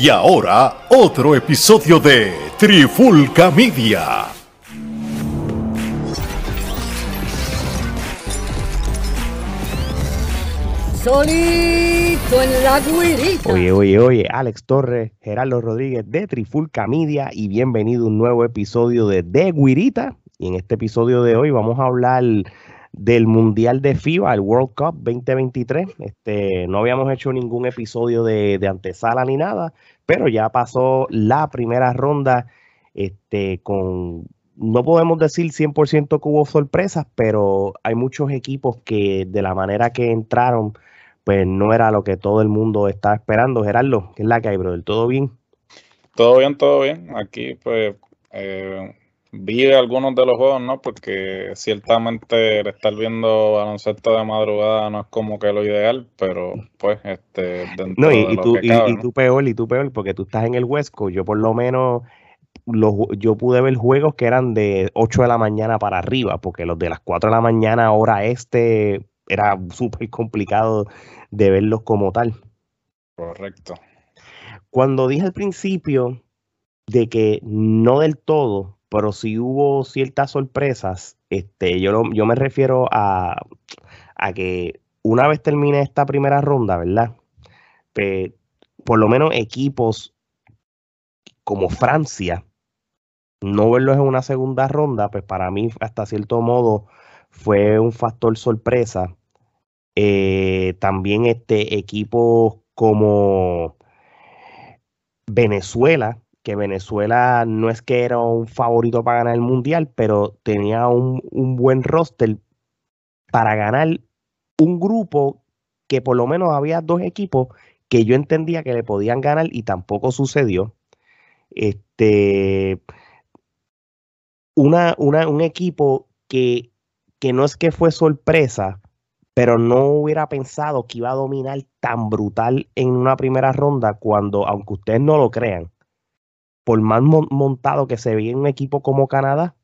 Y ahora, otro episodio de Trifulca Media. Solito en la guirita. Oye, oye, oye, Alex Torres, Gerardo Rodríguez de Trifulca Media y bienvenido a un nuevo episodio de De Guirita. Y en este episodio de hoy vamos a hablar del Mundial de FIBA, el World Cup 2023. Este, no habíamos hecho ningún episodio de, de antesala ni nada, pero ya pasó la primera ronda este, con no podemos decir 100% que hubo sorpresas, pero hay muchos equipos que de la manera que entraron, pues no era lo que todo el mundo estaba esperando. Gerardo, ¿qué es la que hay, brother? ¿Todo bien? Todo bien, todo bien. Aquí, pues, eh, vi algunos de los juegos, ¿no? Porque ciertamente estar viendo baloncesto de madrugada no es como que lo ideal, pero pues, este, dentro No, y, de y tú, y, cabe, y ¿no? tú peor, y tú peor, porque tú estás en el Huesco. Yo por lo menos, los, yo pude ver juegos que eran de 8 de la mañana para arriba, porque los de las 4 de la mañana hora este era súper complicado de verlos como tal. Correcto. Cuando dije al principio de que no del todo, pero sí hubo ciertas sorpresas, este, yo, yo me refiero a, a que una vez termine esta primera ronda, ¿verdad? Pe- por lo menos equipos como Francia, no verlos en una segunda ronda, pues para mí hasta cierto modo fue un factor sorpresa. Eh, también este equipos como Venezuela, que Venezuela no es que era un favorito para ganar el mundial, pero tenía un, un buen roster para ganar un grupo que por lo menos había dos equipos que yo entendía que le podían ganar y tampoco sucedió. Este, una, una- un equipo que, que no es que fue sorpresa, pero no hubiera pensado que iba a dominar tan brutal en una primera ronda cuando, aunque ustedes no lo crean, por más mon- montado que se veía un equipo como Canadá,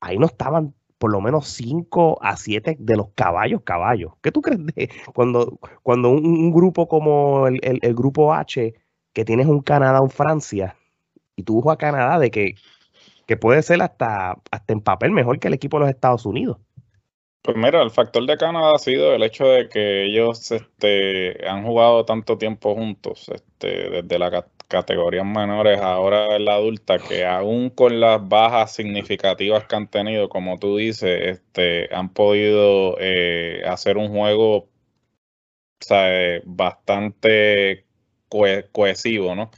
ahí no estaban por lo menos 5 a 7 de los caballos caballos. ¿Qué tú crees de cuando, cuando un, grupo como el, el- grupo H, que tienes un Canadá, un Francia, y tú a Canadá de que, que puede ser hasta, hasta en papel mejor que el equipo de los Estados Unidos? Pues mira, el factor de Canadá ha sido el hecho de que ellos este, han jugado tanto tiempo juntos, este, desde ca- categorías menores ahora en la adulta, que aún con las bajas significativas que han tenido, como tú dices, este, han podido eh, hacer un juego sea, eh, bastante cohe- cohesivo, ¿no?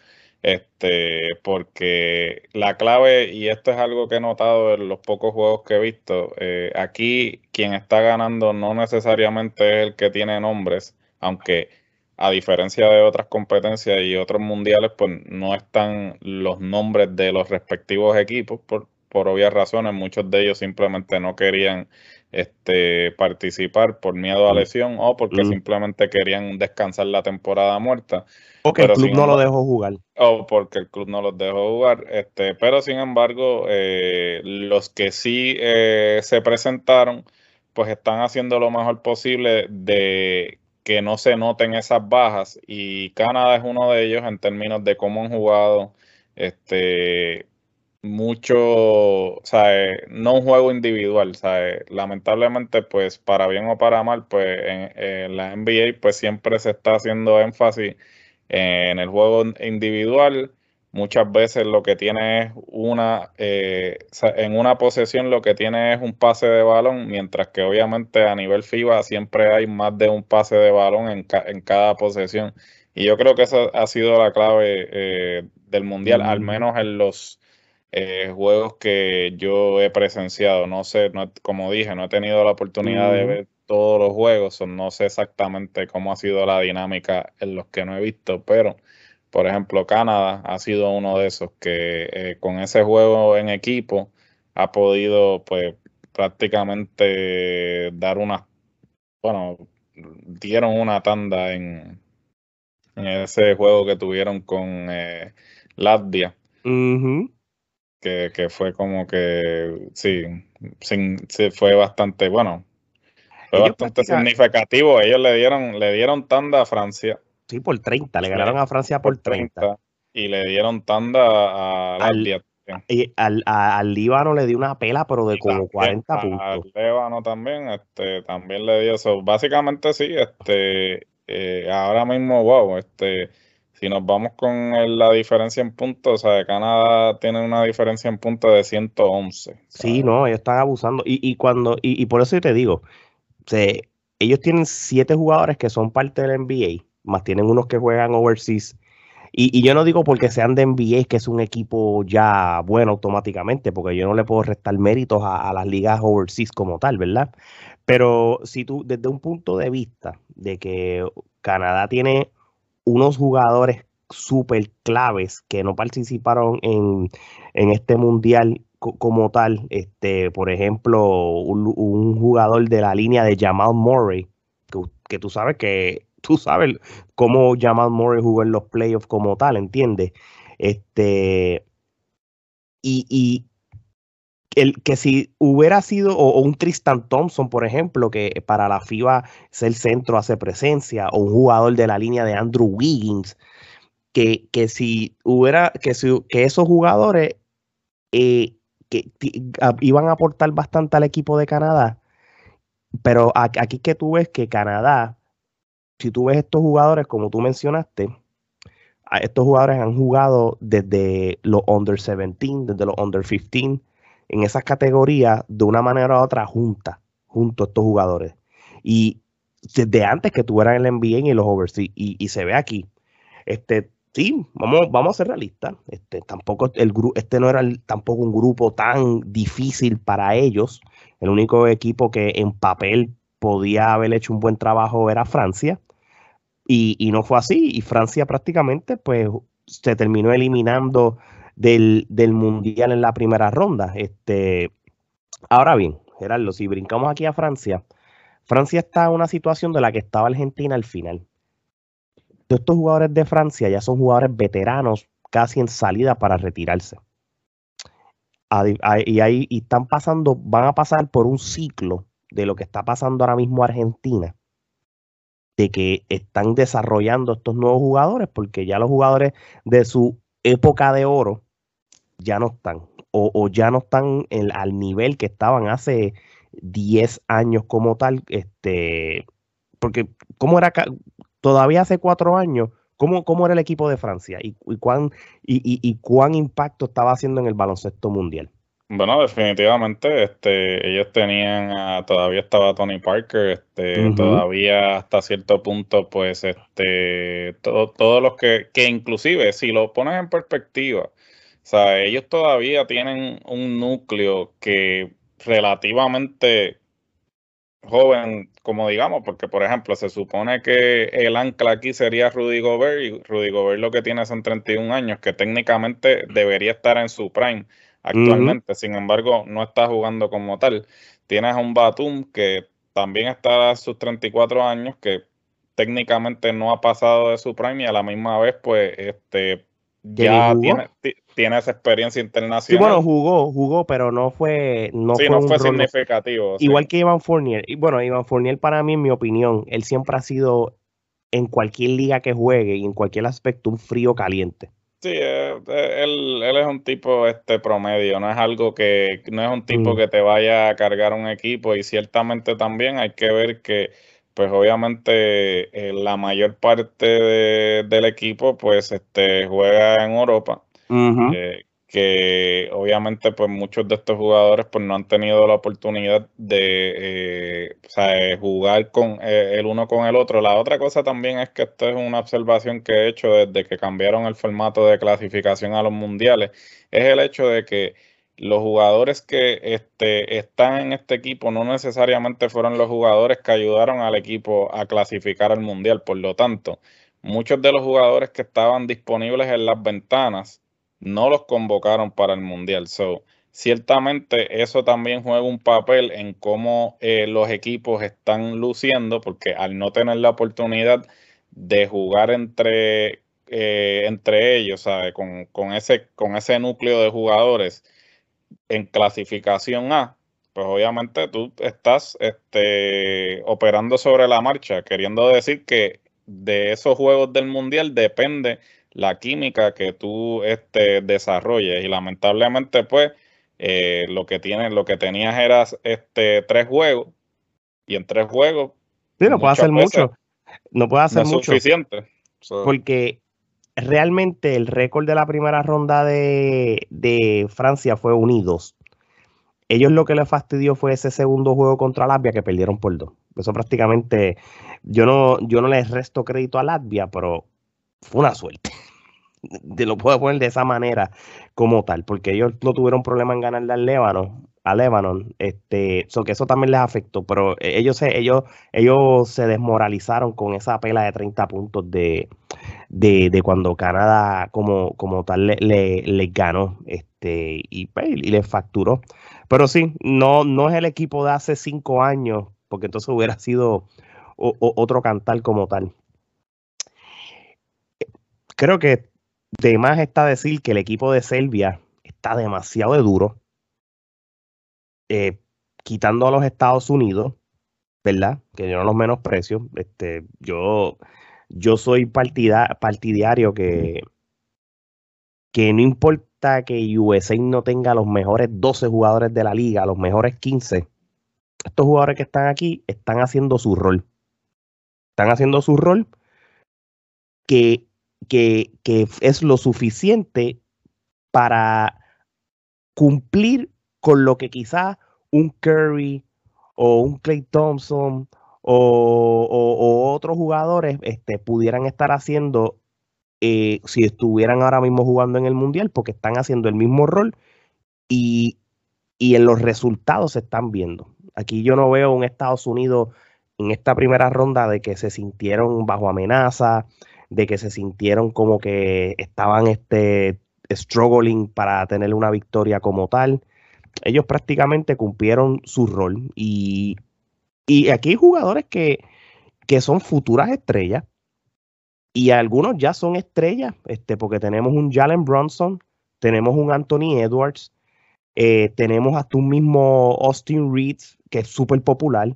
Este, porque la clave, y esto es algo que he notado en los pocos juegos que he visto, eh, aquí quien está ganando no necesariamente es el que tiene nombres, aunque a diferencia de otras competencias y otros mundiales, pues no están los nombres de los respectivos equipos por, por obvias razones. Muchos de ellos simplemente no querían este, participar por miedo a lesión o porque Mm. simplemente querían descansar la temporada muerta O que el club no lo dejó jugar. o porque el club no los dejó jugar. Este, pero sin embargo, eh, los que sí eh, se presentaron, pues están haciendo lo mejor posible de que no se noten esas bajas. Y Canadá es uno de ellos en términos de cómo han jugado. Este, mucho, sea, eh, no un juego individual, ¿sabes? Lamentablemente, pues para bien o para mal, pues en, en la NBA pues siempre se está haciendo énfasis en el juego individual. Muchas veces lo que tiene es una, eh, en una posesión lo que tiene es un pase de balón, mientras que obviamente a nivel FIBA siempre hay más de un pase de balón en, ca- en cada posesión. Y yo creo que esa ha sido la clave eh, del mundial, al menos en los eh, juegos que yo he presenciado. No sé, no- como dije, no he tenido la oportunidad de ver todos los juegos, no sé exactamente cómo ha sido la dinámica en los que no he visto, pero por ejemplo, Canadá ha sido uno de esos que eh, con ese juego en equipo ha podido pues prácticamente dar una, bueno, dieron una tanda en, en ese juego que tuvieron con eh, Latvia. Que, que fue como que, sí, sin, sí, fue bastante, bueno, fue Ellos bastante significativo. Ellos le dieron, le dieron tanda a Francia. Sí, por 30. Le ganaron a Francia por, 30. Y le dieron tanda a al, y al, al, Líbano le dio una pela, pero de como 40 puntos. Al Líbano también, este, también le dio eso. Básicamente sí, este, eh, ahora mismo, wow, este, si nos vamos con la diferencia en puntos, o sea, Canadá tiene una diferencia en puntos de 111. Sí, no, ellos están abusando. Y, y cuando, y, y, por eso te digo, se, ellos tienen siete jugadores que son parte del NBA, más tienen unos que juegan overseas. Y, yo no digo porque sean de NBA que es un equipo ya bueno automáticamente, porque yo no le puedo restar méritos a, a las ligas overseas como tal, ¿verdad? Pero si tú, desde un punto de vista de que Canadá tiene unos jugadores súper claves que no participaron en, este mundial como tal, este, por ejemplo, un, jugador de la línea de Jamal Murray, que, tú sabes que tú sabes cómo Jamal Murray jugó en los playoffs como tal, ¿entiendes? Este, y, y el, que si hubiera sido, o, un Tristan Thompson, por ejemplo, que para la FIBA es el centro, hace presencia, o un jugador de la línea de Andrew Wiggins, que, que si hubiera, que, si, que esos jugadores eh, que iban a aportar bastante al equipo de Canadá, pero aquí que tú ves que Canadá, si tú ves estos jugadores, como tú mencionaste, estos jugadores han jugado desde los under 17, desde los under 15, en esas categorías de una manera u otra junta, junto a estos jugadores. Y desde antes que tuvieran el NBA y los overseas, y, se ve aquí, este, sí, vamos, vamos a ser realistas, este, tampoco el este no era tampoco un grupo tan difícil para ellos, el único equipo que en papel podía haber hecho un buen trabajo era Francia, y, no fue así, y Francia prácticamente pues se terminó eliminando del, Mundial en la primera ronda. Este, ahora bien, Gerardo, si brincamos aquí a Francia, Francia está en una situación de la que estaba Argentina al final. Todos estos jugadores de Francia ya son jugadores veteranos, casi en salida para retirarse. Y ahí y están pasando, van a pasar por un ciclo de lo que está pasando ahora mismo Argentina, de que están desarrollando estos nuevos jugadores, porque ya los jugadores de su época de oro ya no están, o, ya no están al nivel que estaban hace 10 años como tal, este, porque ¿cómo era todavía hace cuatro años? ¿Cómo, ¿Cómo, era el equipo de Francia y, cuán, y, cuán impacto estaba haciendo en el baloncesto mundial? Bueno, definitivamente, este, ellos tenían, todavía estaba Tony Parker, este, todavía hasta cierto punto, pues, este, todos los que, que inclusive, si lo pones en perspectiva, o sea, ellos todavía tienen un núcleo que relativamente joven, como digamos, porque por ejemplo se supone que el ancla aquí sería Rudy Gobert y Rudy Gobert lo que tiene son 31 años, que técnicamente debería estar en su prime actualmente, sin embargo, no está jugando como tal. Tienes a un Batum que también está a sus 34 años, que técnicamente no ha pasado de su prime y a la misma vez, pues, este ya tiene, tiene, esa experiencia internacional. Sí, bueno, jugó, jugó, pero no fue, no fue, no fue significativo. Igual que Iván Fournier. Y bueno, Iván Fournier para mí, en mi opinión, él siempre ha sido en cualquier liga que juegue y en cualquier aspecto un frío caliente. Sí, eh, eh, él, él, es un tipo este promedio, no es algo que, no es un tipo mm. que te vaya a cargar un equipo y ciertamente también hay que ver que pues obviamente eh, la mayor parte del equipo pues este juega en Europa que obviamente pues muchos de estos jugadores pues no han tenido la oportunidad de eh, jugar con eh, el uno con el otro. La otra cosa también es que esto es una observación que he hecho desde que cambiaron el formato de clasificación a los mundiales, es el hecho de que los jugadores que este, están en este equipo no necesariamente fueron los jugadores que ayudaron al equipo a clasificar al mundial. Por lo tanto, muchos de los jugadores que estaban disponibles en las ventanas no los convocaron para el Mundial. So, ciertamente eso también juega un papel en cómo eh, los equipos están luciendo, porque al no tener la oportunidad de jugar entre, eh, entre ellos, Con, con, ese, con ese núcleo de jugadores en clasificación A, pues obviamente tú estás este, operando sobre la marcha, queriendo decir que de esos juegos del mundial depende la química que tú este, desarrolles. Y lamentablemente, pues, eh, lo que tienes, lo que tenías era este, tres juegos, y en tres juegos. Sí, no puede hacer mucho. No puede hacer mucho. suficiente. Porque realmente el récord de la primera ronda de, de Francia fue unidos. Ellos lo que les fastidió fue ese segundo juego contra Latvia que perdieron por dos. Eso prácticamente, yo no, yo no les resto crédito a Latvia, pero fue una suerte. Te lo puedo poner de esa manera como tal, porque ellos no tuvieron problema en ganarle al Líbano, a Lebanon, este, so que eso también les afectó, pero ellos se, ellos, ellos se desmoralizaron con esa pela de 30 puntos de, de, cuando Canadá como, como tal le, le, ganó este, y, pues, y les facturó. Pero sí, no, no es el equipo de hace cinco años, porque entonces hubiera sido otro cantar como tal. Creo que de más está decir que el equipo de Serbia está demasiado duro, eh, quitando a los Estados Unidos, ¿verdad? Que yo no los menosprecio. Este, yo, yo soy partidario que, que no importa que USA no tenga los mejores 12 jugadores de la liga, los mejores 15, estos jugadores que están aquí están haciendo su rol. Están haciendo su rol que, que, es lo suficiente para cumplir con lo que quizás un Curry o un Clay Thompson o, otros jugadores este, pudieran estar haciendo eh, si estuvieran ahora mismo jugando en el Mundial, porque están haciendo el mismo rol y, en los resultados se están viendo. Aquí yo no veo un Estados Unidos en esta primera ronda de que se sintieron bajo amenaza, de que se sintieron como que estaban este, struggling para tener una victoria como tal. Ellos prácticamente cumplieron su rol y, y aquí hay jugadores que, que son futuras estrellas y algunos ya son estrellas, este, porque tenemos un Jalen Bronson, tenemos un Anthony Edwards, eh, tenemos hasta un mismo Austin Reeds, que es súper popular.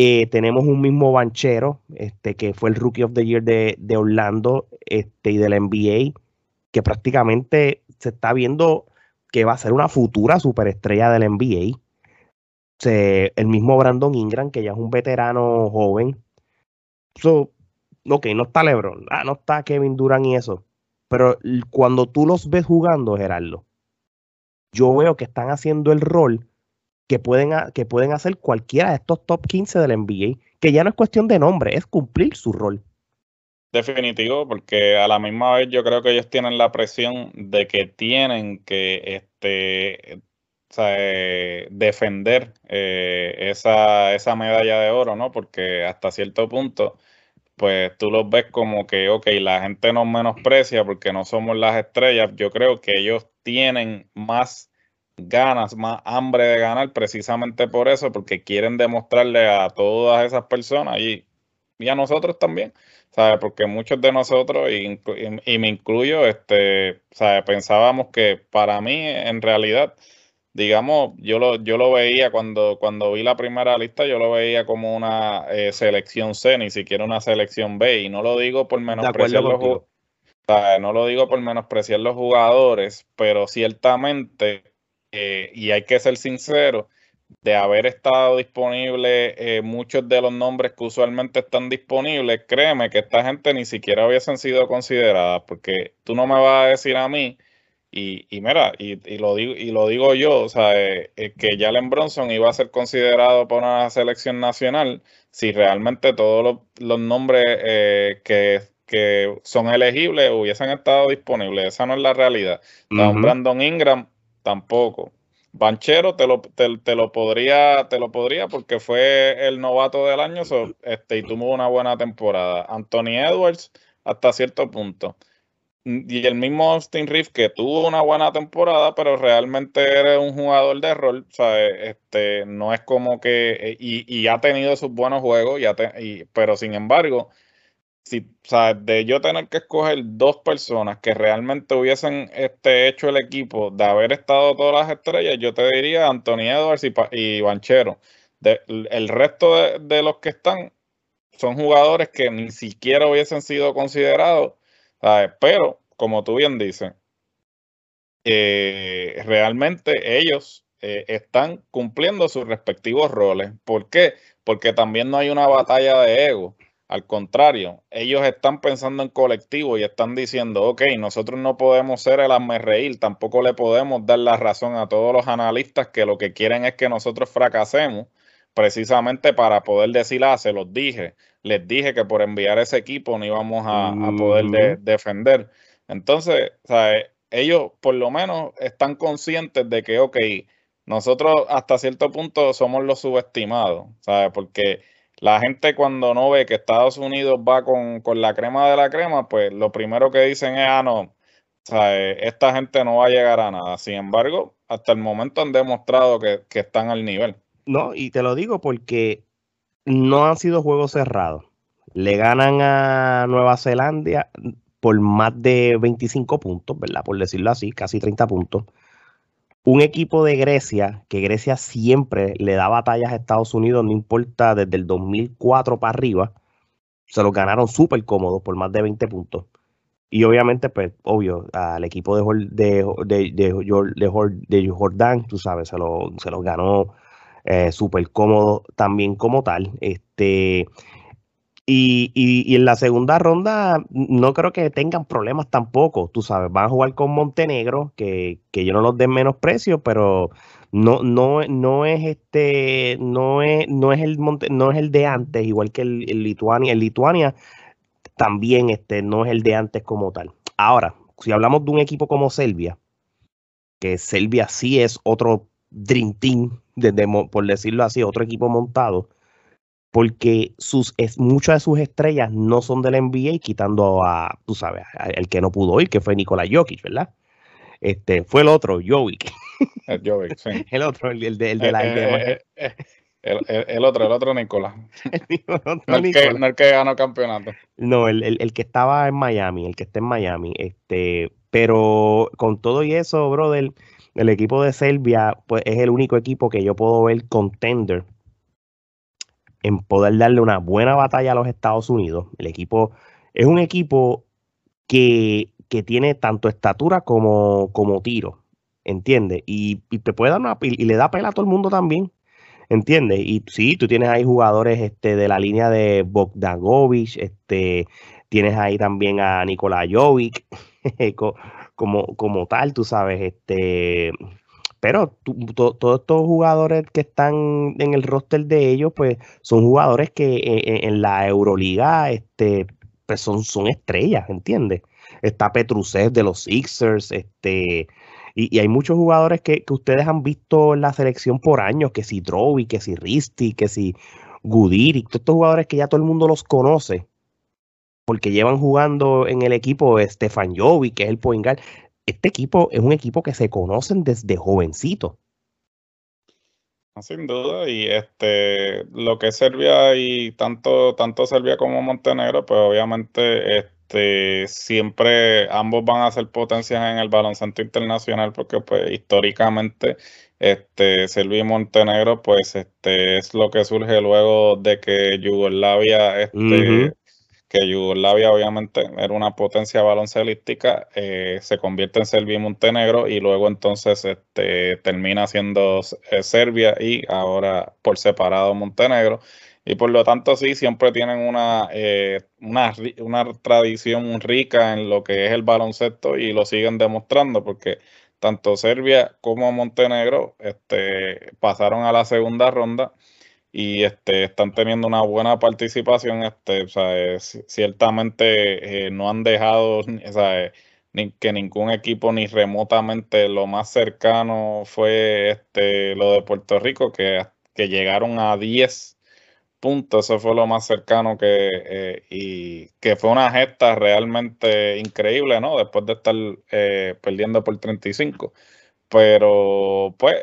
Eh, tenemos un mismo Banchero, este, que fue el Rookie of the Year de, Orlando este, y del NBA, que prácticamente se está viendo que va a ser una futura superestrella del NBA. el mismo Brandon Ingram, que ya es un veterano joven. So, ok, no está LeBron, ah, no está Kevin Durant y eso, pero cuando tú los ves jugando, Gerardo, yo veo que están haciendo el rol que pueden, que pueden hacer cualquiera de estos top 15 del NBA, que ya no es cuestión de nombre, es cumplir su rol. Definitivo, porque a la misma vez yo creo que ellos tienen la presión de que tienen que este, eh, defender eh, esa, esa medalla de oro, ¿no? Porque hasta cierto punto pues tú los ves como que, ok, la gente nos menosprecia porque no somos las estrellas. Yo creo que ellos tienen más ganas, más hambre de ganar precisamente por eso, porque quieren demostrarle a todas esas personas y, a nosotros también, ¿sabes? Porque muchos de nosotros, y, y me incluyo, este, ¿sabes? Pensábamos que para mí, en realidad, digamos, yo lo, yo lo veía cuando, cuando vi la primera lista, yo lo veía como una eh, selección C, ni siquiera una selección B, y no lo digo por menospreciar los no lo digo por menospreciar los jugadores, pero ciertamente, eh, y hay que ser sincero, de haber estado disponible eh, muchos de los nombres que usualmente están disponibles, créeme que esta gente ni siquiera hubiesen sido consideradas, porque tú no me vas a decir a mí y, y mira, y, y, lo digo, y lo digo yo, o sea, eh, eh, que Jalen Bronson iba a ser considerado para una selección nacional si realmente todos los, nombres eh, que, que, son elegibles hubiesen estado disponibles. Esa no es la realidad. Brandon Ingram tampoco. Banchero te lo, te, lo podría, te lo podría porque fue el novato del año este, y tuvo una buena temporada. Anthony Edwards hasta cierto punto y el mismo Austin Reeves que tuvo una buena temporada, pero realmente era un jugador de rol, este, no es como que, eh, y, ha tenido sus buenos juegos, y, pero sin embargo, si, o sea, de yo tener que escoger dos personas que realmente hubiesen este, hecho el equipo de haber estado todas las estrellas, yo te diría Anthony Edwards y, Banchero. el resto de, de los que están son jugadores que ni siquiera hubiesen sido considerados, pero como tú bien dices, eh, realmente ellos eh, están cumpliendo sus respectivos roles. ¿Por qué? Porque también no hay una batalla de ego. Al contrario, ellos están pensando en colectivo y están diciendo, ok, nosotros no podemos ser el reír, tampoco le podemos dar la razón a todos los analistas que lo que quieren es que nosotros fracasemos, precisamente para poder decir, ah, se los dije, les dije que por enviar ese equipo no íbamos a, poder defender. Entonces, ellos por lo menos están conscientes de que, ok, nosotros hasta cierto punto somos los subestimados, ¿sabes? Porque la gente cuando no ve que Estados Unidos va con, la crema de la crema, pues lo primero que dicen es, ah, no, esta gente no va a llegar a nada. Sin embargo, hasta el momento han demostrado que, están al nivel. No, y te lo digo porque no han sido juegos cerrados. Le ganan a Nueva Zelanda por más de 25 puntos, ¿verdad? Por decirlo así, casi 30 puntos un equipo de Grecia, que Grecia siempre le da batallas a Estados Unidos, no importa desde el 2004 para arriba, se los ganaron súper cómodos por más de 20 puntos. Y obviamente, pues, obvio, al equipo de, de, de, Jordán, tú sabes, se, lo, se los ganó eh, súper cómodo también como tal. Este, y, y, en la segunda ronda no creo que tengan problemas tampoco, tú sabes, van a jugar con Montenegro, que, que yo no los den menos precio, pero no, no, no es este, no es, no es el no es el de antes, igual que el, Lituania. El Lituania también este, no es el de antes como tal. Ahora, si hablamos de un equipo como Serbia, que Serbia sí es otro Dream Team, desde, por decirlo así, otro equipo montado porque sus, es, muchas de sus estrellas no son del NBA, quitando a, tú sabes, el que no pudo ir, que fue Nikola Jokic, ¿verdad? Este, fue el otro, Jovic. El Jovic, sí. el otro, el, de, el de la... Eh, eh, eh, el, otro, el otro Nicolás. no, el que, no, el que, ganó campeonato. No, el, el, que estaba en Miami, el que está en Miami. Este, pero con todo y eso, brother, el equipo de Serbia, pues es el único equipo que yo puedo ver contender en poder darle una buena batalla a los Estados Unidos. El equipo es un equipo que, tiene tanto estatura como, como tiro, ¿entiendes? Y, te puede dar una y le da pela a todo el mundo también, ¿entiendes? Y sí, tú tienes ahí jugadores este, de la línea de Bogdanovich, este, tienes ahí también a Nikola Jovic, como, como tal, tú sabes, este pero todos estos jugadores que están en el roster de ellos, pues son jugadores que eh, eh, en, la Euroliga este, pues son, son estrellas, ¿entiendes? Está Petrusev de los Sixers, este, y, hay muchos jugadores que, ustedes han visto en la selección por años, que si Droby, que si Risti, que si Gudiri, todos estos jugadores que ya todo el mundo los conoce, porque llevan jugando en el equipo Stefan Jovi, que es el point este equipo es un equipo que se conocen desde jovencito. Sin duda, y este lo que es Serbia y tanto, tanto Serbia como Montenegro, pues obviamente este siempre ambos van a ser potencias en el baloncesto internacional, porque pues históricamente este Serbia y Montenegro, pues este es lo que surge luego de que Yugoslavia este, que Yugoslavia obviamente era una potencia baloncelística, eh, se convierte en Serbia y Montenegro y luego entonces este, termina siendo eh, Serbia y ahora por separado Montenegro. Y por lo tanto sí, siempre tienen una, eh, una, una tradición rica en lo que es el baloncesto y lo siguen demostrando porque tanto Serbia como Montenegro este, pasaron a la segunda ronda y este, están teniendo una buena participación. Este, sea, ciertamente eh, no han dejado sea, ni, que ningún equipo ni remotamente lo más cercano fue este, lo de Puerto Rico, que, que llegaron a 10 puntos, eso fue lo más cercano que, eh, y que fue una gesta realmente increíble, ¿no? Después de estar eh, perdiendo por 35. Pero, pues,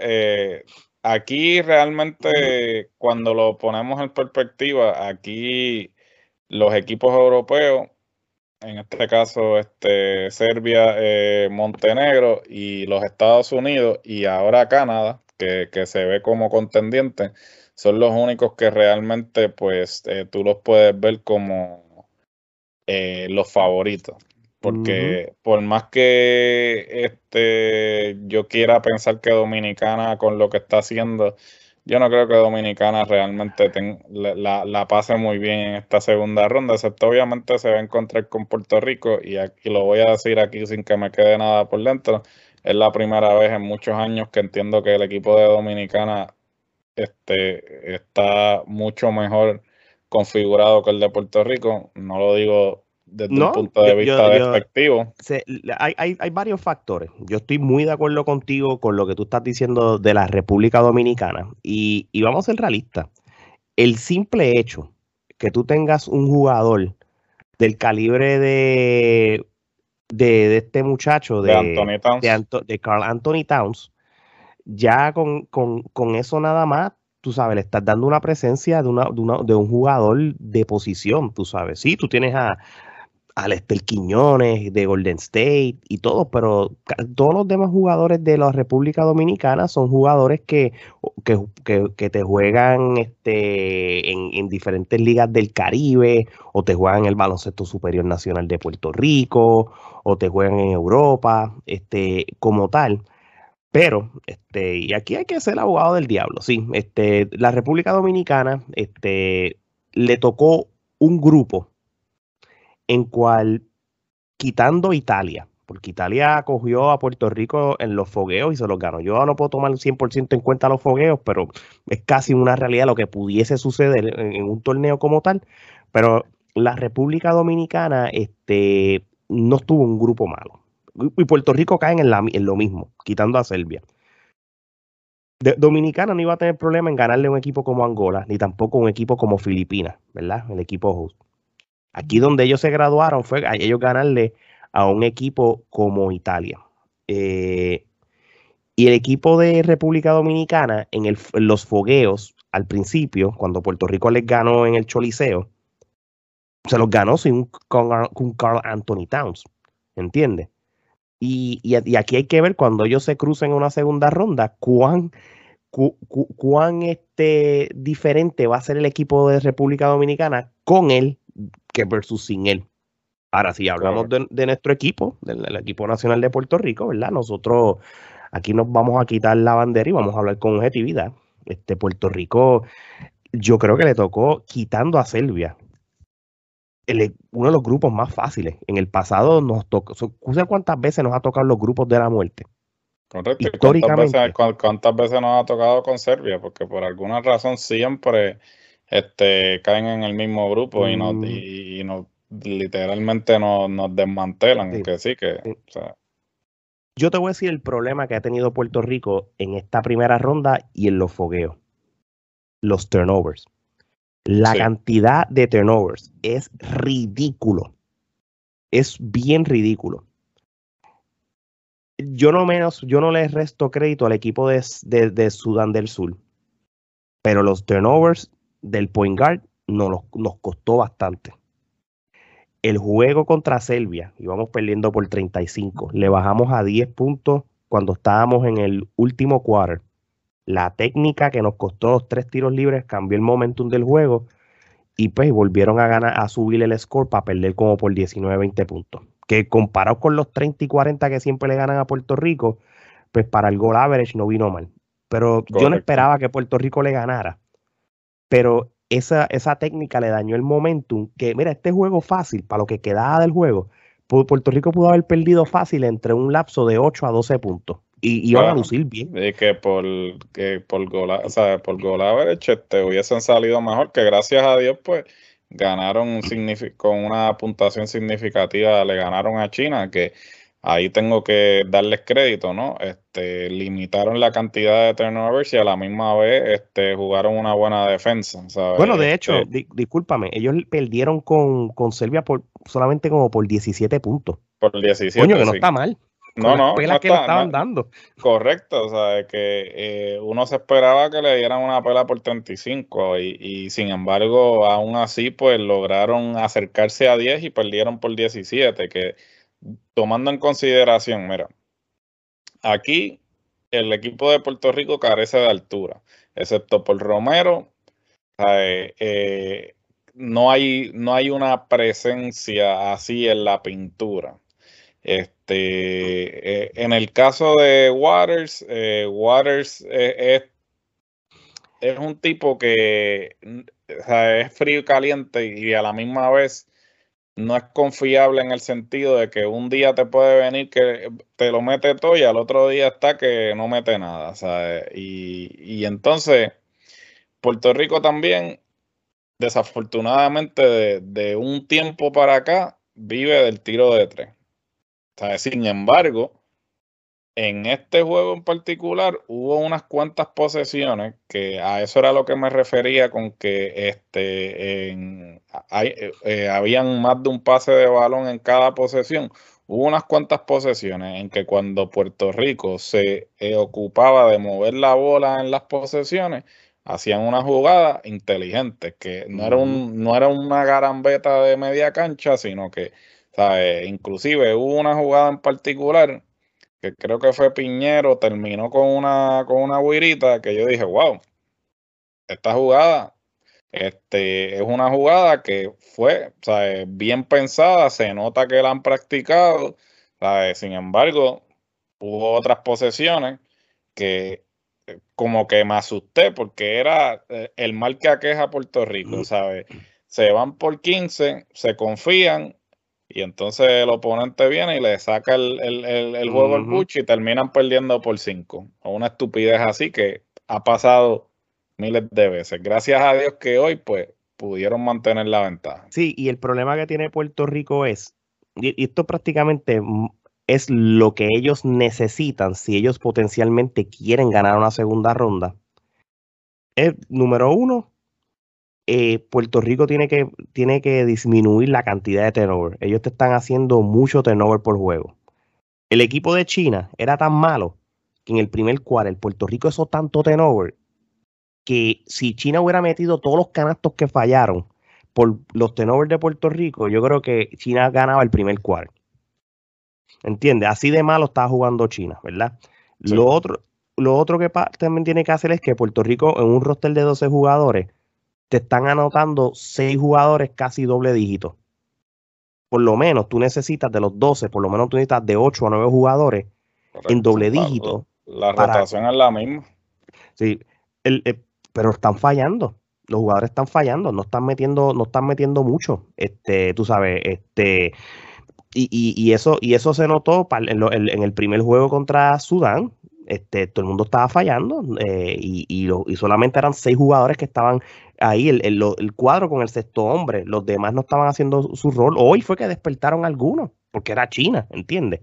aquí realmente cuando lo ponemos en perspectiva, aquí los equipos europeos, en este caso este, Serbia, eh, Montenegro y los Estados Unidos y ahora Canadá, que, se ve como contendiente, son los únicos que realmente pues eh, tú los puedes ver como eh, los favoritos. Porque por más que este, yo quiera pensar que Dominicana con lo que está haciendo, yo no creo que Dominicana realmente la, la, pase muy bien en esta segunda ronda, excepto obviamente se va a encontrar con Puerto Rico y aquí lo voy a decir aquí sin que me quede nada por dentro. Es la primera vez en muchos años que entiendo que el equipo de Dominicana este, está mucho mejor configurado que el de Puerto Rico. No lo digo desde un punto de vista despectivo. hay, hay, varios factores. Yo estoy muy de acuerdo contigo con lo que tú estás diciendo de la República Dominicana. Y, vamos a ser realistas. El simple hecho que tú tengas un jugador del calibre de, de, este muchacho, de, de, Carl Anthony Towns, ya con, con, eso nada más, tú sabes, le estás dando una presencia de, una, de, una, de un jugador de posición, tú sabes. Sí, tú tienes a, al Estel Quiñones de Golden State y todo, pero todos los demás jugadores de la República Dominicana son jugadores que, que, te juegan este, en, diferentes ligas del Caribe, o te juegan en el Baloncesto Superior Nacional de Puerto Rico, o te juegan en Europa, este, como tal. Pero, este, y aquí hay que ser abogado del diablo, sí. Este, la República Dominicana, este, le tocó un grupo en cual, quitando Italia, porque Italia acogió a Puerto Rico en los fogueos y se los ganó. Yo no puedo tomar el 100% en cuenta los fogueos, pero es casi una realidad lo que pudiese suceder en, un torneo como tal. Pero la República Dominicana este, no tuvo un grupo malo. Y Puerto Rico caen en, en lo mismo, quitando a Serbia. Dominicana no iba a tener problema en ganarle un equipo como Angola, ni tampoco un equipo como Filipinas, ¿verdad? El equipo host. Aquí donde ellos se graduaron fue a ellos ganarle a un equipo como Italia. Eh, y el equipo de República Dominicana en, los fogueos al principio, cuando Puerto Rico les ganó en el Choliseo, se los ganó sin con, Carl Anthony Towns, ¿entiendes? Y, y, aquí hay que ver cuando ellos se crucen en una segunda ronda, cuán, cuán este, diferente va a ser el equipo de República Dominicana con él que versus sin él. Ahora, si hablamos de, nuestro equipo, del, equipo nacional de Puerto Rico, ¿verdad? Nosotros aquí nos vamos a quitar la bandera y vamos a hablar con objetividad. Este Puerto Rico, yo creo que le tocó quitando a Serbia. uno de los grupos más fáciles. En el pasado nos tocó, ¿sabes cuántas veces nos ha tocado los grupos de la muerte? Correcto. Históricamente. ¿Cuántas veces, nos ha tocado con Serbia? Porque por alguna razón siempre este, caen en el mismo grupo y, nos, mm. y, literalmente nos, nos desmantelan. Que sí, que. Yo te voy a decir el problema que ha tenido Puerto Rico en esta primera ronda y en los fogueos. Los turnovers. La cantidad de turnovers es ridículo. Es bien ridículo. Yo no menos, yo no le resto crédito al equipo de, de Sudán del Sur. Pero los turnovers del point guard nos, nos costó bastante. El juego contra Serbia, íbamos perdiendo por 35, le bajamos a 10 puntos cuando estábamos en el último quarter. La técnica que nos costó los tres tiros libres cambió el momentum del juego y pues volvieron a ganar, a subir el score para perder como por 19, 20 puntos. Que comparado con los 30 y 40 que siempre le ganan a Puerto Rico, pues para el goal average no vino mal. Pero yo no esperaba que Puerto Rico le ganara pero esa, esa técnica le dañó el momentum, que mira, este juego fácil, para lo que quedaba del juego, Puerto Rico pudo haber perdido fácil entre un lapso de 8 a 12 puntos. Y iban a lucir bien. Y que por, que por gol, o sea, por gol este, hubiesen salido mejor, que gracias a Dios, pues, ganaron con una puntuación significativa, le ganaron a China, que ahí tengo que darles crédito, ¿no? Este, limitaron la cantidad de turnovers y a la misma vez este, jugaron una buena defensa. Bueno, de hecho, este discúlpame, ellos perdieron con, con Serbia por solamente como por 17 puntos. Por 17. Coño, que no está mal. No, no, no que estaban dando. Correcto, o sea, que eh, uno se esperaba que le dieran una pela por 35 y, y sin embargo, aún así, pues lograron acercarse a 10 y perdieron por 17, que tomando en consideración, mira, aquí el equipo de Puerto Rico carece de altura. excepto por Romero, eh, no, hay, no hay una presencia así en la pintura. Este, eh, en el caso de Waters, eh, Waters es, es, un tipo que es frío y caliente y a la misma vez no es confiable en el sentido de que un día te puede venir que te lo mete todo y al otro día está que no mete nada. Y, y entonces, Puerto Rico también, desafortunadamente, de, de, un tiempo para acá, vive del tiro de tres. Sin embargo, en este juego en particular hubo unas cuantas posesiones que a eso era lo que me refería con que este en, hay, eh, habían más de un pase de balón en cada posesión. Hubo unas cuantas posesiones en que cuando Puerto Rico se eh, ocupaba de mover la bola en las posesiones, hacían una jugada inteligente, que no era, un, no era una garambeta de media cancha, sino que Inclusive hubo una jugada en particular que creo que fue Piñero, terminó con una, con una guirita que yo dije, wow, esta jugada este, es una jugada que fue bien pensada, se nota que la han practicado, sin embargo, hubo otras posesiones que eh, como que me asusté porque era eh, el mal que aqueja a Puerto Rico, ¿sabes? Se van por 15, se confían y entonces el oponente viene y le saca el, juego al bucho y terminan perdiendo por cinco. O una estupidez así que ha pasado miles de veces. Gracias a Dios que hoy, pues, pudieron mantener la ventaja. Sí, y el problema que tiene Puerto Rico es, y esto prácticamente es lo que ellos necesitan si ellos potencialmente quieren ganar una segunda ronda. Es, número uno, eh, Puerto Rico tiene que, tiene que disminuir la cantidad de turnover. Ellos te están haciendo mucho turnover por juego. El equipo de China era tan malo que en el primer el Puerto Rico hizo tanto turnover que si China hubiera metido todos los canastos que fallaron por los turnovers de Puerto Rico, yo creo que China ganaba el primer cuarto. ¿Entiendes? Así de malo estaba jugando China, ¿verdad? Lo, otro, lo otro que también tiene que hacer es que Puerto Rico en un roster de 12 jugadores te están anotando seis jugadores casi doble dígito. Por lo menos tú necesitas de los 12, por lo menos tú necesitas de 8 a 9 jugadores en doble dígito. La, rotación es la misma. Sí, eh, pero están fallando. Los jugadores están fallando, no están metiendo, no están metiendo mucho. Este, tú sabes, este, y, y, eso, y eso se notó en, el primer juego contra Sudán. Este, todo el mundo estaba fallando eh, y, y, solamente eran seis jugadores que estaban ahí el, el, cuadro con el sexto hombre. Los demás no estaban haciendo su rol. Hoy fue que despertaron algunos, porque era China, ¿entiendes?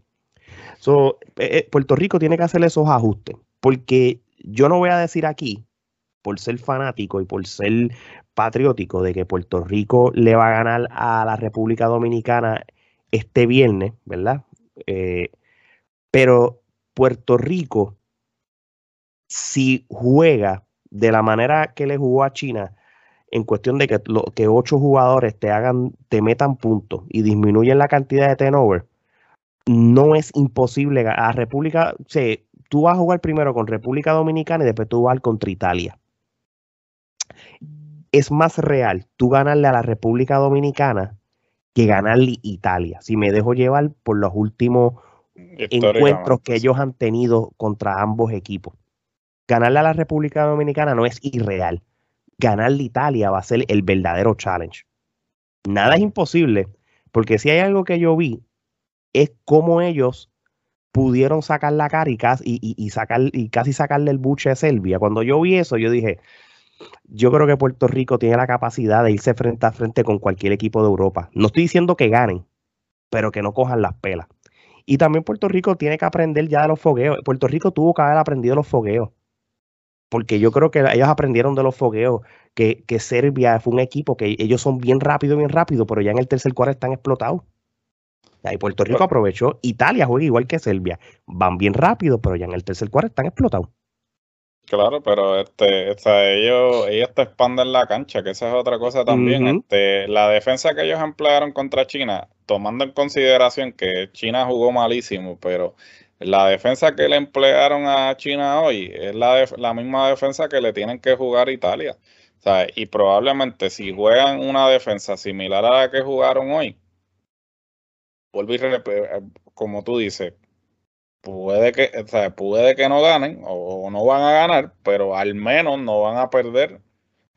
So, eh, eh, Puerto Rico tiene que hacer esos ajustes, porque yo no voy a decir aquí, por ser fanático y por ser patriótico, de que Puerto Rico le va a ganar a la República Dominicana este viernes, ¿verdad? Eh, pero Puerto Rico, si juega de la manera que le jugó a China, en cuestión de que, que ocho jugadores te hagan, te metan puntos y disminuyen la cantidad de turnover, no es imposible. A República, o tú vas a jugar primero con República Dominicana y después tú vas contra Italia. Es más real tú ganarle a la República Dominicana que ganarle a Italia. Si me dejo llevar por los últimos encuentros que ellos han tenido contra ambos equipos. Ganarle a la República Dominicana no es irreal ganarle Italia va a ser el verdadero challenge. Nada es imposible, porque si hay algo que yo vi, es cómo ellos pudieron sacar la cara y casi, casi sacarle el buche a Serbia. Cuando yo vi eso, yo dije, yo creo que Puerto Rico tiene la capacidad de irse frente a frente con cualquier equipo de Europa. No estoy diciendo que ganen, pero que no cojan las pelas. Y también Puerto Rico tiene que aprender ya de los fogueos. Puerto Rico tuvo que haber aprendido los fogueos porque yo creo que ellos aprendieron de los fogueos, que, que Serbia fue un equipo que ellos son bien rápido, bien rápido, pero ya en el tercer cuarto están explotados. Y Puerto Rico aprovechó. Italia juega igual que Serbia. Van bien rápido, pero ya en el tercer cuarto están explotados. Claro, pero este, ellos, ellos te expanden la cancha, que esa es otra cosa también. este, la defensa que ellos emplearon contra China, tomando en consideración que China jugó malísimo, pero la defensa que le emplearon a China hoy es la, la misma defensa que le tienen que jugar Italia. y probablemente si juegan una defensa similar a la que jugaron hoy, y eh, como tú dices, puede que, puede que no ganen o, no van a ganar, pero al menos no van a perder,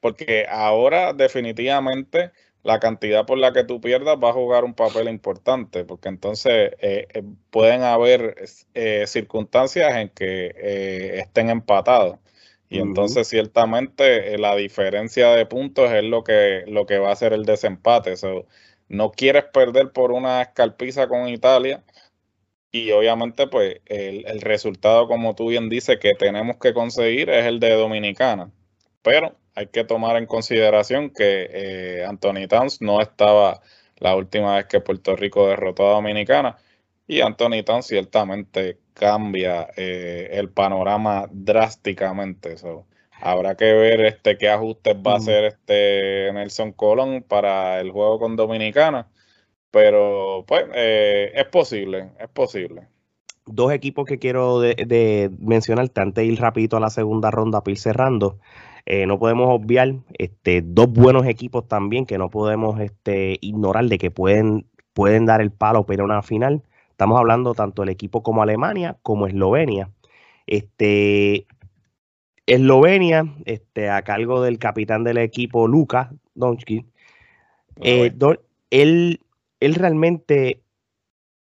porque ahora definitivamente la cantidad por la que tú pierdas va a jugar un papel importante, porque entonces eh, eh, pueden haber circunstancias en que estén empatados. Y entonces ciertamente la diferencia de puntos es lo que, lo que va a hacer el desempate no quieres perder por una escalpiza con Italia. Y obviamente, pues, el, resultado, como tú bien dices, que tenemos que conseguir es el de Dominicana. Pero hay que tomar en consideración que eh, Anthony Towns no estaba la última vez que Puerto Rico derrotó a Dominicana. Y Anthony Towns ciertamente cambia eh, el panorama drásticamente. Habrá que ver este qué ajustes va a hacer este Nelson Colón para el juego con Dominicana. Pero pues eh, es posible, es posible. Dos equipos que quiero de, mencionar antes de ir rapidito a la segunda ronda para ir cerrando. Eh, no podemos obviar este, dos buenos equipos también que no podemos este, ignorar de que pueden, pueden dar el palo para una final. Estamos hablando tanto del equipo como Alemania como Eslovenia. Este, Eslovenia, este, a cargo del capitán del equipo, Luka Donski, eh, él, él realmente,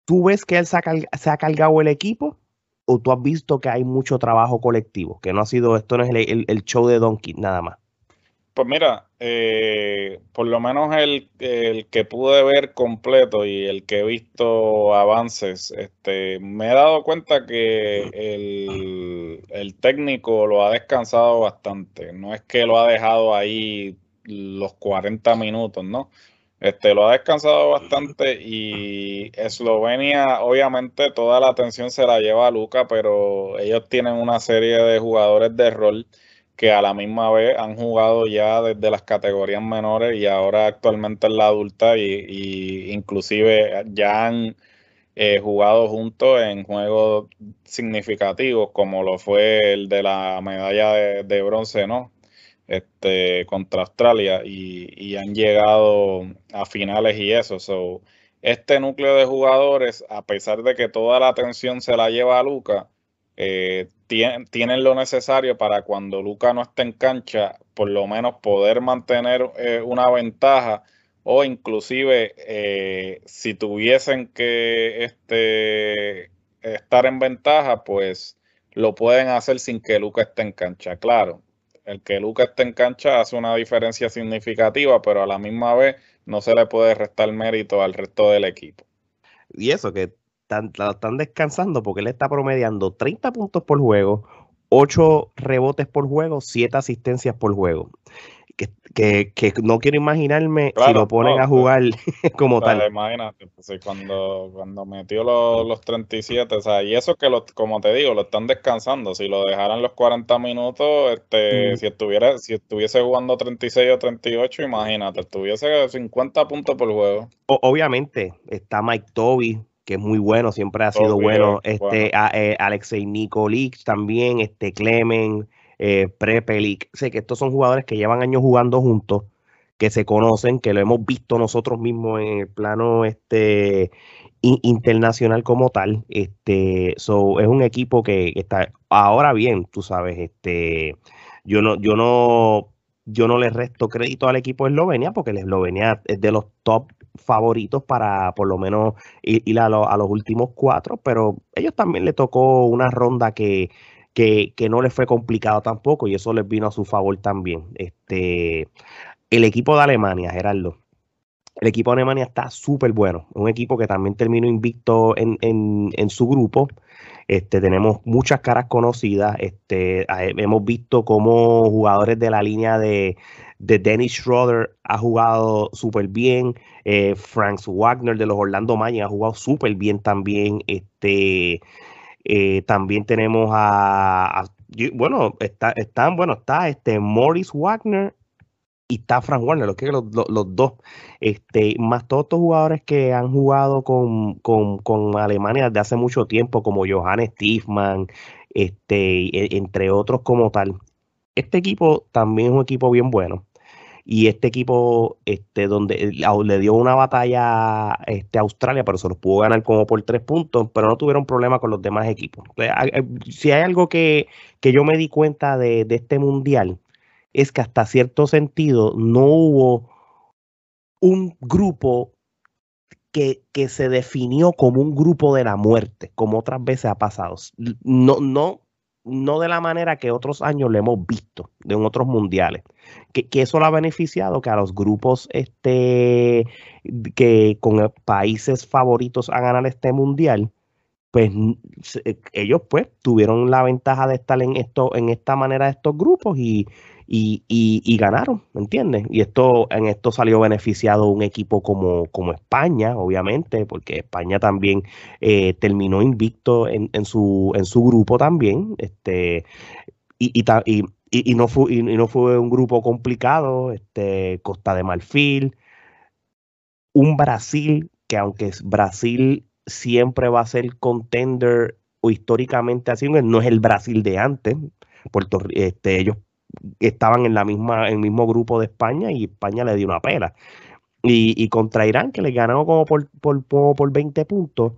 ¿tú ves que él se ha, cargado el equipo? ¿O tú has visto que hay mucho trabajo colectivo? Que no ha sido, esto no es el, el show de Donkey nada más. Pues mira, eh, por lo menos el, que pude ver completo y el que he visto avances, este, me he dado cuenta que el, técnico lo ha descansado bastante. No es que lo ha dejado ahí los 40 minutos, ¿no? Este, lo ha descansado bastante y Eslovenia, obviamente, toda la atención se la lleva a Luca, pero ellos tienen una serie de jugadores de rol que a la misma vez han jugado ya desde las categorías menores y ahora actualmente en la adulta y, inclusive ya han eh, jugado juntos en juegos significativos como lo fue el de la medalla de, bronce, ¿no? Este, contra Australia y, han llegado a finales y eso. este núcleo de jugadores, a pesar de que toda la atención se la lleva a Luca, eh, tienen, lo necesario para cuando Luca no esté en cancha, por lo menos poder mantener eh, una ventaja o inclusive eh, si tuviesen que este, estar en ventaja, pues lo pueden hacer sin que Luca esté en cancha. Claro, el que Luca esté en cancha hace una diferencia significativa, pero a la misma vez no se le puede restar mérito al resto del equipo. Y eso, que están, descansando porque él está promediando 30 puntos por juego, 8 rebotes por juego, 7 asistencias por juego. Que, no quiero imaginarme si lo ponen a jugar como tal. Imagínate, pues, cuando, cuando metió los, 37, o sea, y eso que, lo, como te digo, lo están descansando. Si lo dejaran los 40 minutos, este, si, estuviera, si estuviese jugando 36 o 38, imagínate, estuviese 50 puntos por juego. obviamente, está Mike Toby, que es muy bueno, siempre ha sido bueno. Este, eh, Alexei Nikolic también, este Clemen, eh, Prepelic. Sé que estos son jugadores que llevan años jugando juntos, que se conocen, que lo hemos visto nosotros mismos en el plano este internacional como tal. Este, so, es un equipo que está ahora bien, tú sabes, este, yo no, yo no, yo no le resto crédito al equipo de Eslovenia porque el Eslovenia es de los top favoritos para por lo menos ir, a, los últimos cuatro, pero ellos también le tocó una ronda que, que, no les fue complicado tampoco y eso les vino a su favor también. Este, el equipo de Alemania, Gerardo. El equipo de Alemania está súper bueno. Un equipo que también terminó invicto en, en, su grupo. Este, tenemos muchas caras conocidas. Este, hemos visto como jugadores de la línea de, de Dennis Schroeder ha jugado súper bien. Eh, Franz Wagner de los Orlando Magic ha jugado súper bien también. Este, eh, también tenemos a, bueno, está, están, bueno, está este Morris Wagner y está Frank Warner, los, que los, los, dos, este, más todos estos jugadores que han jugado con, con, con, Alemania desde hace mucho tiempo, como Johannes Stiefmann, este, e, entre otros como tal. Este equipo también es un equipo bien bueno. Y este equipo, este, donde le dio una batalla este, a Australia, pero se los pudo ganar como por tres puntos, pero no tuvieron problema con los demás equipos. Si hay algo que, que yo me di cuenta de, de este mundial, es que hasta cierto sentido no hubo un grupo que, que, se definió como un grupo de la muerte, como otras veces ha pasado. No, no, no de la manera que otros años lo hemos visto, de otros mundiales. Que, que eso lo ha beneficiado que a los grupos este, que con países favoritos a ganar este mundial, pues ellos pues tuvieron la ventaja de estar en esto, en esta manera de estos grupos y, y, y, ganaron, ¿me entiendes? Y esto, en esto salió beneficiado un equipo como, como España, obviamente, porque España también eh, terminó invicto en, en, su, en su grupo también, este, y, y, y no fue, y, no fue un grupo complicado, este, Costa de Marfil, un Brasil que aunque Brasil siempre va a ser contender o históricamente así, no es el Brasil de antes. Puerto, este, ellos estaban en la misma, en el mismo grupo de España y España le dio una pela. Y, contra Irán, que le ganaron como por, por, por 20 puntos,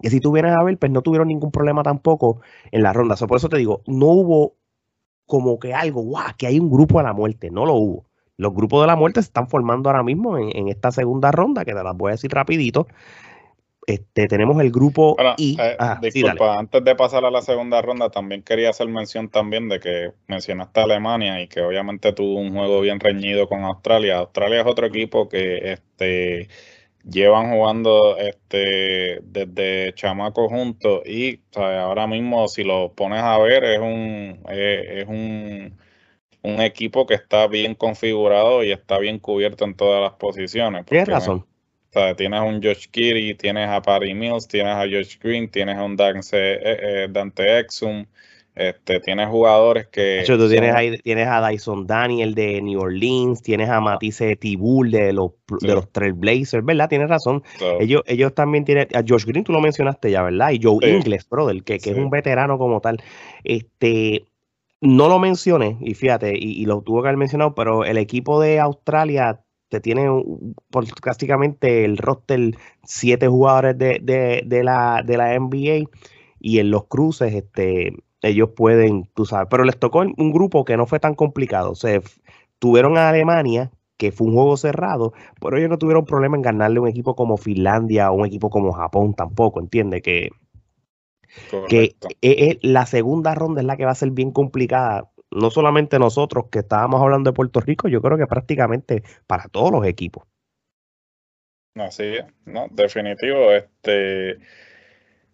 que si tuvieras a ver, pues no tuvieron ningún problema tampoco en la ronda. por eso te digo, no hubo como que algo, guau, que hay un grupo de la muerte, no lo hubo. Los grupos de la muerte se están formando ahora mismo en, en esta segunda ronda, que te las voy a decir rapidito. Este, tenemos el grupo I. Eh, disculpa, antes de pasar a la segunda ronda, también quería hacer mención también de que mencionaste a Alemania y que obviamente tuvo un juego bien reñido con Australia. Australia es otro equipo que este, llevan jugando este, desde chamaco juntos y ahora mismo si lo pones a ver es un, es, un, un equipo que está bien configurado y está bien cubierto en todas las posiciones. Tienes razón tienes a un Josh Kiri, tienes a Patty Mills, tienes a Josh Green, tienes a un Dante, eh, eh, Dante Exum, este, tienes jugadores que. hecho, tú tienes, ahí, tienes a Dyson Daniel de New Orleans, tienes a Matisse Tibul de los, de los Trailblazers, ¿verdad? Tienes razón. ellos, ellos también tienen. A Josh Green tú lo mencionaste ya, ¿verdad? Y Joe Ingles, brother, que, que es un veterano como tal. Este. No lo mencioné, y fíjate, y, y lo tuvo que haber mencionado, pero el equipo de Australia te tiene prácticamente el roster siete jugadores de, de, la, de la NBA y en los cruces este, ellos pueden, tú sabes, pero les tocó un grupo que no fue tan complicado. O sea, tuvieron a Alemania, que fue un juego cerrado, pero ellos no tuvieron problema en ganarle un equipo como Finlandia o un equipo como Japón tampoco, ¿entiendes? Que, que la segunda ronda es la que va a ser bien complicada no solamente nosotros que estábamos hablando de Puerto Rico, yo creo que prácticamente para todos los equipos. Así no, definitivo. Este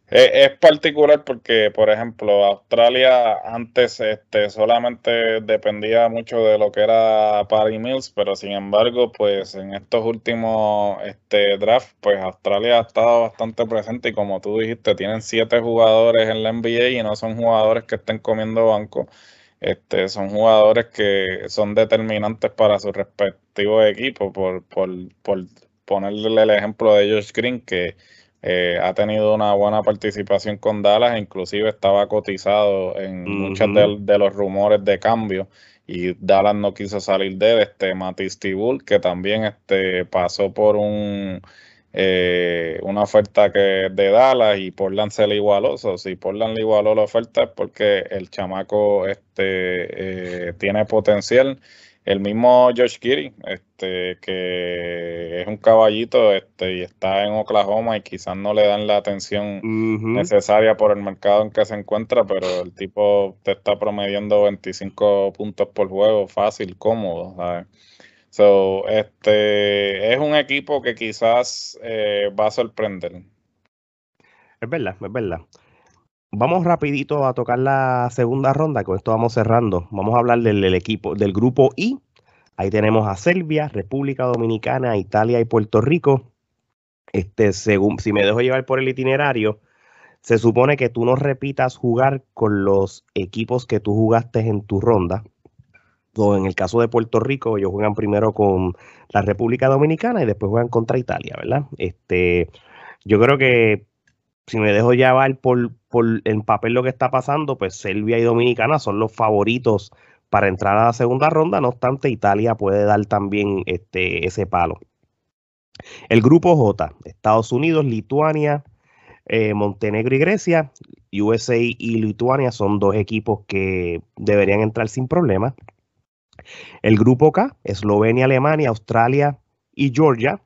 es, particular porque, por ejemplo, Australia antes este, solamente dependía mucho de lo que era Party Mills, pero sin embargo, pues en estos últimos este, draft, pues Australia ha estado bastante presente y como tú dijiste, tienen siete jugadores en la NBA y no son jugadores que estén comiendo banco este, son jugadores que son determinantes para su respectivo equipo, por, por, por ponerle el ejemplo de Josh Green, que eh, ha tenido una buena participación con Dallas, e inclusive estaba cotizado en muchos de, los rumores de cambio y Dallas no quiso salir de él, este Matisse Tibul, que también este, pasó por un eh, una oferta que de Dallas y Portland se le igualó. si Portland le igualó la oferta es porque el chamaco este, eh, tiene potencial. El mismo Josh Kiri, este, que es un caballito este, y está en Oklahoma y quizás no le dan la atención necesaria por el mercado en que se encuentra, pero el tipo te está promediando 25 puntos por juego fácil, cómodo. ¿sabes? So, este es un equipo que quizás eh, va a sorprender. Es verdad, es verdad. Vamos rapidito a tocar la segunda ronda, con esto vamos cerrando. Vamos a hablar del, equipo, del grupo I. Ahí tenemos a Serbia, República Dominicana, Italia y Puerto Rico. Este, según, si me dejo llevar por el itinerario, se supone que tú no repitas jugar con los equipos que tú jugaste en tu ronda. En el caso de Puerto Rico, ellos juegan primero con la República Dominicana y después juegan contra Italia, ¿verdad? Este, yo creo que si me dejo llevar por, por en papel lo que está pasando, pues Serbia y Dominicana son los favoritos para entrar a la segunda ronda, no obstante, Italia puede dar también este, ese palo. El grupo J, Estados Unidos, Lituania, eh, Montenegro y Grecia, USA y Lituania son dos equipos que deberían entrar sin problema. El grupo K, Eslovenia, Alemania, Australia y Georgia.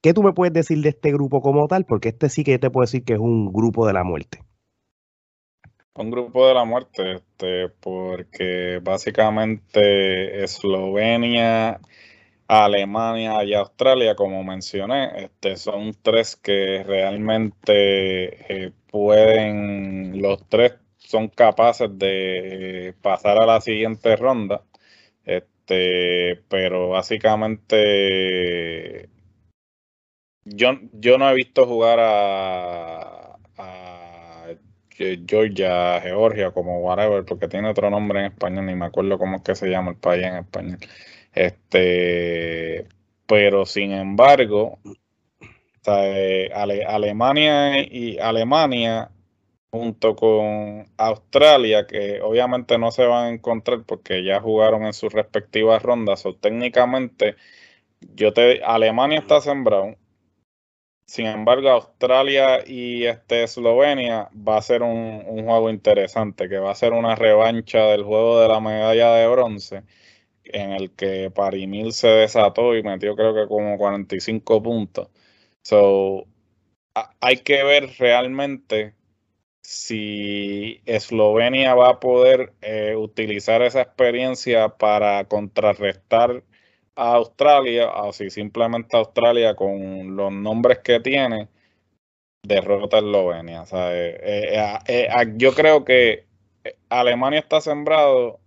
¿Qué tú me puedes decir de este grupo como tal? Porque este sí que te puedo decir que es un grupo de la muerte. Un grupo de la muerte, este, porque básicamente Eslovenia, Alemania y Australia, como mencioné, este, son tres que realmente eh, pueden, los tres son capaces de pasar a la siguiente ronda. Este, pero básicamente yo, yo no he visto jugar a, a Georgia, Georgia, como whatever, porque tiene otro nombre en español, ni me acuerdo cómo es que se llama el país en español. Este, pero sin embargo, eh, Alemania y Alemania junto con Australia, que obviamente no se van a encontrar porque ya jugaron en sus respectivas rondas, o técnicamente, yo te Alemania está sembrado, sin embargo, Australia y este Eslovenia va a ser un, juego interesante, que va a ser una revancha del juego de la medalla de bronce, en el que Parimil se desató y metió creo que como 45 puntos. So, hay que ver realmente si Eslovenia va a poder eh, utilizar esa experiencia para contrarrestar a Australia, así simplemente Australia con los nombres que tiene, derrota a Eslovenia. Eh, eh, yo creo que Alemania está sembrado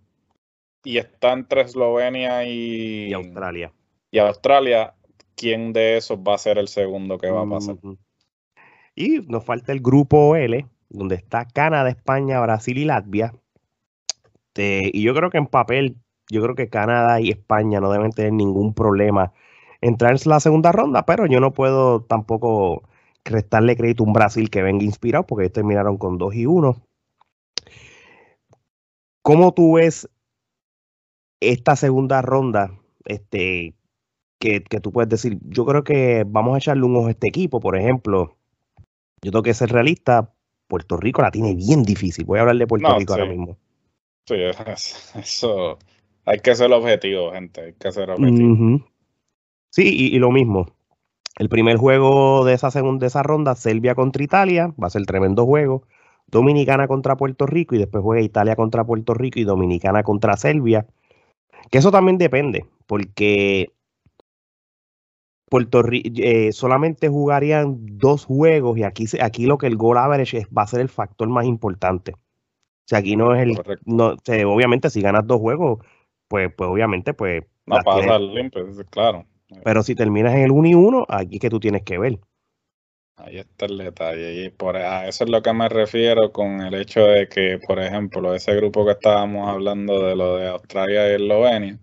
y está entre Eslovenia y, Australia. Y Australia, ¿quién de esos va a ser el segundo que va a pasar? Y nos falta el grupo L, donde está Canadá, España, Brasil y Latvia. y yo creo que en papel yo creo que Canadá y España no deben tener ningún problema entrar en la segunda ronda, pero yo no puedo tampoco restarle crédito a un Brasil que venga inspirado porque ellos terminaron con 2 y 1. ¿Cómo tú ves esta segunda ronda? Este, que, que, tú puedes decir, yo creo que vamos a echarle un ojo a este equipo, por ejemplo. Yo tengo que ser realista, Puerto Rico la tiene bien difícil. Voy a hablar de Puerto Rico ahora mismo. Sí, eso hay que ser objetivo, gente. Hay que ser objetivo. Sí, y, lo mismo. El primer juego de esa segunda de esa ronda, Serbia contra Italia, va a ser tremendo juego. Dominicana contra Puerto Rico y después juega Italia contra Puerto Rico y Dominicana contra Serbia. Que eso también depende, porque Puerto Rico eh, solamente jugarían dos juegos y aquí, aquí lo que el goal average va a ser el factor más importante. O sea, aquí no es el. No, obviamente, si ganas dos juegos, pues, pues obviamente, pues. No pasa limpio, claro. Pero si terminas en el 1 y 1, aquí es que tú tienes que ver. Ahí está el detalle. Y por a eso es lo que me refiero con el hecho de que, por ejemplo, ese grupo que estábamos hablando de lo de Australia y Eslovenia,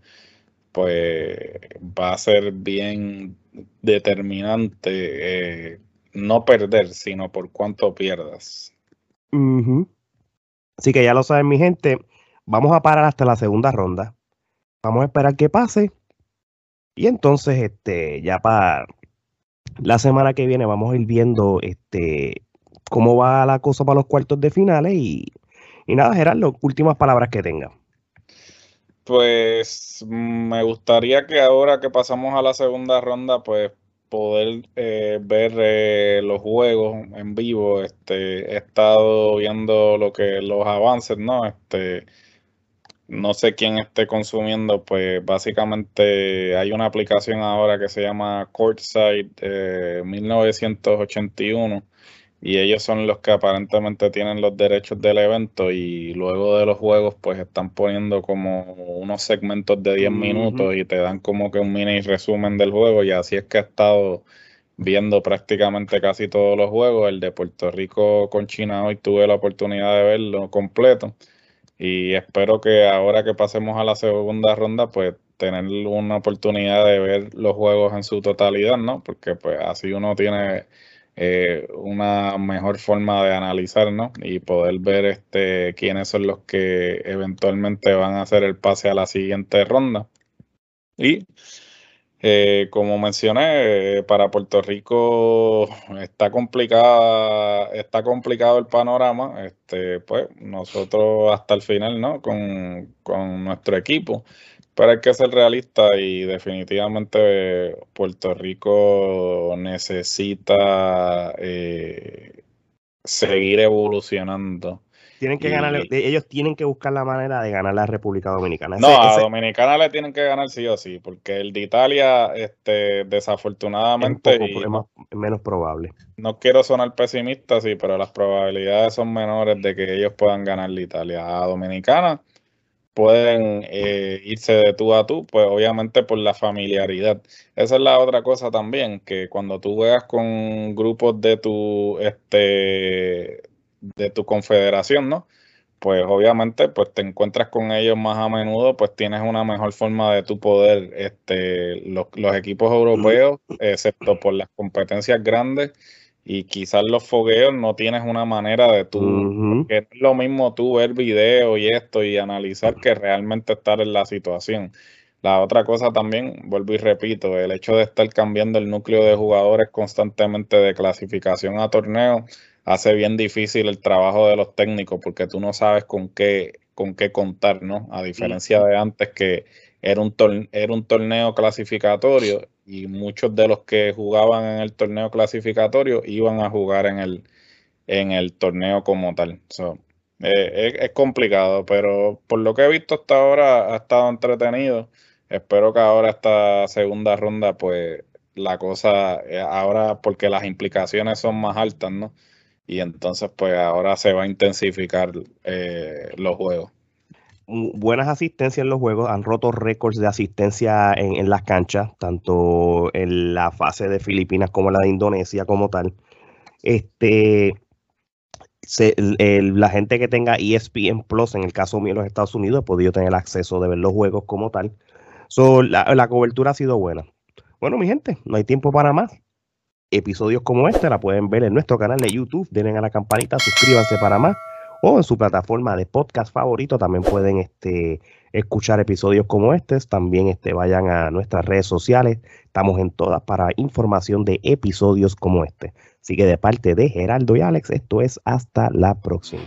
pues va a ser bien determinante eh, no perder, sino por cuánto pierdas. Así que ya lo saben, mi gente. Vamos a parar hasta la segunda ronda. Vamos a esperar que pase. Y entonces, este, ya para la semana que viene vamos a ir viendo este cómo va la cosa para los cuartos de finales y, y nada, Gerardo, últimas palabras que tenga. Pues me gustaría que ahora que pasamos a la segunda ronda, pues poder eh, ver eh, los juegos en vivo. Este, he estado viendo lo que los avances, ¿no? Este, no sé quién esté consumiendo, pues básicamente hay una aplicación ahora que se llama Courtside 1981 y ellos son los que aparentemente tienen los derechos del evento y luego de los juegos pues están poniendo como unos segmentos de 10 minutos y te dan como que un mini resumen del juego y así es que he estado viendo prácticamente casi todos los juegos. El de Puerto Rico con China hoy tuve la oportunidad de verlo completo Y espero que ahora que pasemos a la segunda ronda, pues tener una oportunidad de ver los juegos en su totalidad, ¿no? Porque pues así uno tiene eh, una mejor forma de analizar, ¿no? Y poder ver este quiénes son los que eventualmente van a hacer el pase a la siguiente ronda. Y eh, como mencioné, para Puerto Rico está complicada, está complicado el panorama. Este, pues nosotros hasta el final, ¿no? Con, nuestro equipo. Pero hay que ser realista y definitivamente Puerto Rico necesita eh, seguir evolucionando tienen que ganar, ellos tienen que buscar la manera de ganar la República Dominicana. no, a Dominicana le tienen que ganar sí o sí, porque el de Italia, este, desafortunadamente. Es, menos probable. No quiero sonar pesimista, sí, pero las probabilidades son menores de que ellos puedan ganar la Italia. A Dominicana pueden eh, irse de tú a tú, pues obviamente por la familiaridad. Esa es la otra cosa también, que cuando tú juegas con grupos de tu, este, de tu confederación, ¿no? Pues obviamente, pues te encuentras con ellos más a menudo, pues tienes una mejor forma de tu poder, este, los, equipos europeos, excepto por las competencias grandes y quizás los fogueos no tienes una manera de tú, que es lo mismo tú ver video y esto y analizar que realmente estar en la situación. La otra cosa también, vuelvo y repito, el hecho de estar cambiando el núcleo de jugadores constantemente de clasificación a torneo hace bien difícil el trabajo de los técnicos porque tú no sabes con qué, con qué contar, ¿no? A diferencia de antes que era un, era un torneo clasificatorio y muchos de los que jugaban en el torneo clasificatorio iban a jugar en el, en el torneo como tal. Eh, es, complicado, pero por lo que he visto hasta ahora ha estado entretenido. Espero que ahora esta segunda ronda, pues la cosa, eh, ahora porque las implicaciones son más altas, ¿no? y entonces pues ahora se va a intensificar eh, los juegos. Buenas asistencias en los juegos, han roto récords de asistencia en, las canchas, tanto en la fase de Filipinas como la de Indonesia como tal. Este, la gente que tenga ESPN Plus, en el caso mío en los Estados Unidos, ha podido tener acceso de ver los juegos como tal. la, la cobertura ha sido buena. Bueno, mi gente, no hay tiempo para más episodios como este la pueden ver en nuestro canal de YouTube. Denle a la campanita, suscríbanse para más. O en su plataforma de podcast favorito también pueden este, escuchar episodios como este. También este, vayan a nuestras redes sociales. Estamos en todas para información de episodios como este. Así que de parte de Geraldo y Alex, esto es hasta la próxima.